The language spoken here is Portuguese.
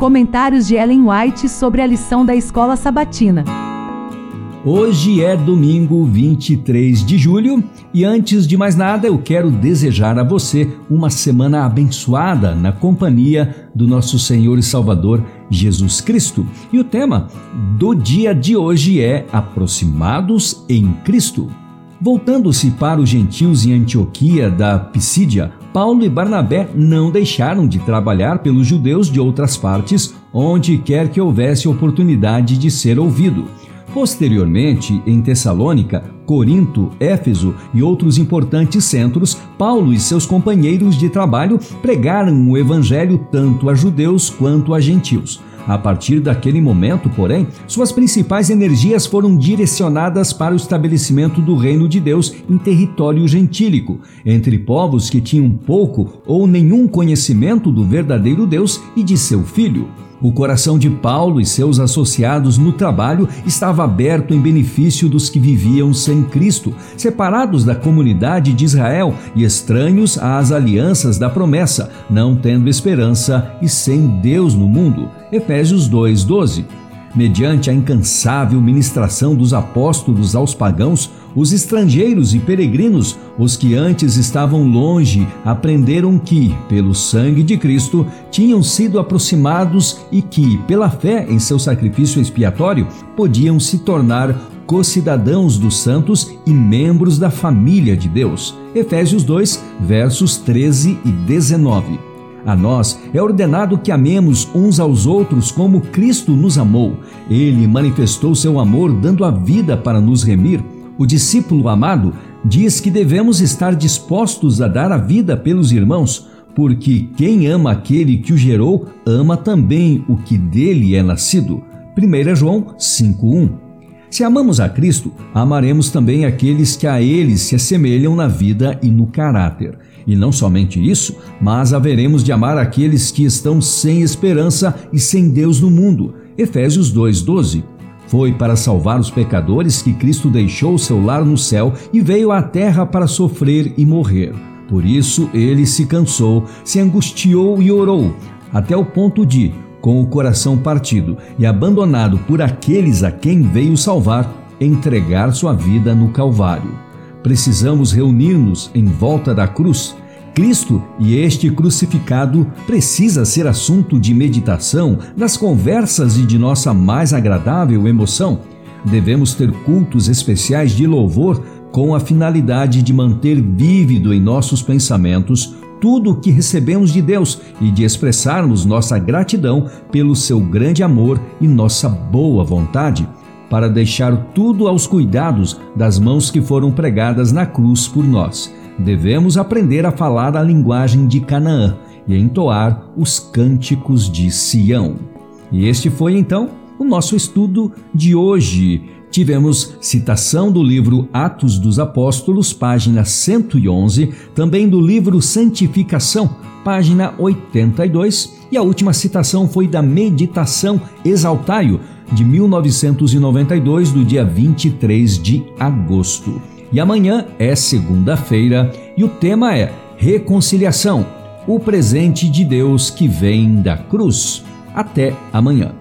Comentários de Ellen White sobre a lição da escola sabatina. Hoje é domingo 23 de julho e antes de mais nada eu quero desejar a você uma semana abençoada na companhia do nosso Senhor e Salvador Jesus Cristo. E o tema do dia de hoje é Aproximados em Cristo. Voltando-se para os gentios em Antioquia da Pisídia, Paulo e Barnabé não deixaram de trabalhar pelos judeus de outras partes, onde quer que houvesse oportunidade de ser ouvido. Posteriormente, em Tessalônica, Corinto, Éfeso e outros importantes centros, Paulo e seus companheiros de trabalho pregaram o evangelho tanto a judeus quanto a gentios. A partir daquele momento, porém, suas principais energias foram direcionadas para o estabelecimento do reino de Deus em território gentílico, entre povos que tinham pouco ou nenhum conhecimento do verdadeiro Deus e de seu filho. O coração de Paulo e seus associados no trabalho estava aberto em benefício dos que viviam sem Cristo, separados da comunidade de Israel e estranhos às alianças da promessa, não tendo esperança e sem Deus no mundo. Efésios 2:12 mediante a incansável ministração dos apóstolos aos pagãos, os estrangeiros e peregrinos, os que antes estavam longe, aprenderam que, pelo sangue de Cristo, tinham sido aproximados e que, pela fé em seu sacrifício expiatório, podiam se tornar co-cidadãos dos santos e membros da família de Deus. Efésios 2, versos 13 e 19. A nós é ordenado que amemos uns aos outros como Cristo nos amou. Ele manifestou seu amor dando a vida para nos remir. O discípulo amado diz que devemos estar dispostos a dar a vida pelos irmãos, porque quem ama aquele que o gerou, ama também o que dele é nascido. 1 João 5:1. Se amamos a Cristo, amaremos também aqueles que a ele se assemelham na vida e no caráter. E não somente isso, mas haveremos de amar aqueles que estão sem esperança e sem Deus no mundo. Efésios 2:12. Foi para salvar os pecadores que Cristo deixou seu lar no céu e veio à terra para sofrer e morrer. Por isso ele se cansou, se angustiou e orou, até o ponto de, com o coração partido e abandonado por aqueles a quem veio salvar, entregar sua vida no Calvário. Precisamos reunir-nos em volta da cruz. Cristo e este crucificado precisa ser assunto de meditação, das conversas e de nossa mais agradável emoção. Devemos ter cultos especiais de louvor com a finalidade de manter vívido em nossos pensamentos tudo o que recebemos de Deus e de expressarmos nossa gratidão pelo seu grande amor e nossa boa vontade para deixar tudo aos cuidados das mãos que foram pregadas na cruz por nós. Devemos aprender a falar a linguagem de Canaã e entoar os cânticos de Sião. E este foi então o nosso estudo de hoje. Tivemos citação do livro Atos dos Apóstolos, página 111, também do livro Santificação, página 82, e a última citação foi da Meditação Exaltaio, de 1992, do dia 23 de agosto. E amanhã é segunda-feira e o tema é Reconciliação, o presente de Deus que vem da cruz. Até amanhã.